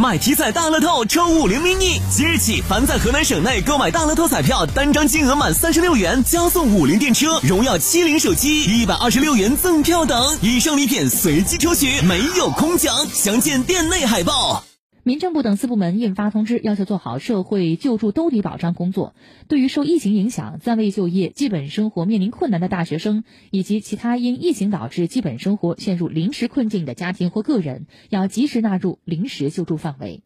买体彩大乐透抽五菱 mini，即日起，凡在河南省内购买大乐透彩票，单张金额满三十六元，加送五菱电车、荣耀七零手机一百二十六元赠票等，以上礼品随机抽取，没有空奖。详见店内海报。民政部等四部门印发通知，要求做好社会救助兜底保障工作。对于受疫情影响暂未就业、基本生活面临困难的大学生，以及其他因疫情导致基本生活陷入临时困境的家庭或个人，要及时纳入临时救助范围。